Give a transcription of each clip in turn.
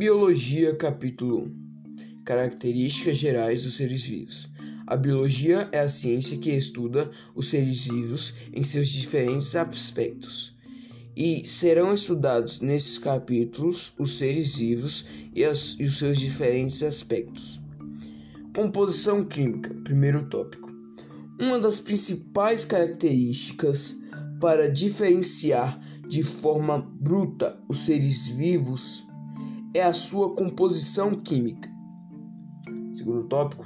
Biologia, capítulo 1 Características gerais dos seres vivos. A biologia é a ciência que estuda os seres vivos em seus diferentes aspectos. E serão estudados nesses capítulos os seres vivos e, as, e os seus diferentes aspectos. Composição química, primeiro tópico. Uma das principais características para diferenciar de forma bruta os seres vivos é a sua composição química. Segundo tópico,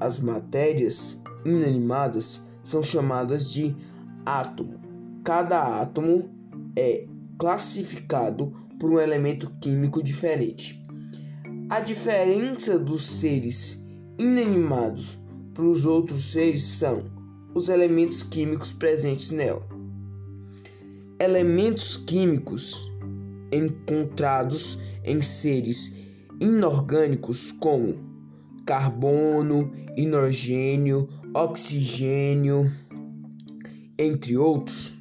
as matérias inanimadas são chamadas de átomo. Cada átomo é classificado por um elemento químico diferente. A diferença dos seres inanimados para os outros seres são os elementos químicos presentes nela. Elementos químicos encontrados em seres inorgânicos como carbono, hidrogênio, oxigênio, entre outros,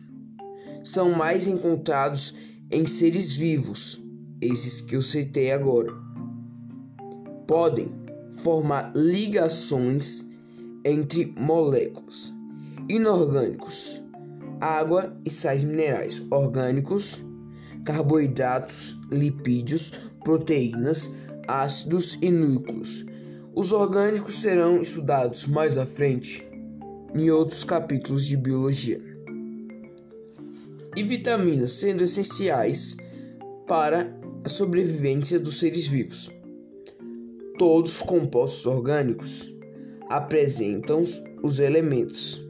são mais encontrados em seres vivos, esses que eu citei agora. Podem formar ligações entre moléculas inorgânicos, água e sais minerais orgânicos carboidratos, lipídios, proteínas, ácidos e núcleos. Os orgânicos serão estudados mais à frente em outros capítulos de biologia. E vitaminas sendo essenciais para a sobrevivência dos seres vivos. Todos os compostos orgânicos apresentam os elementos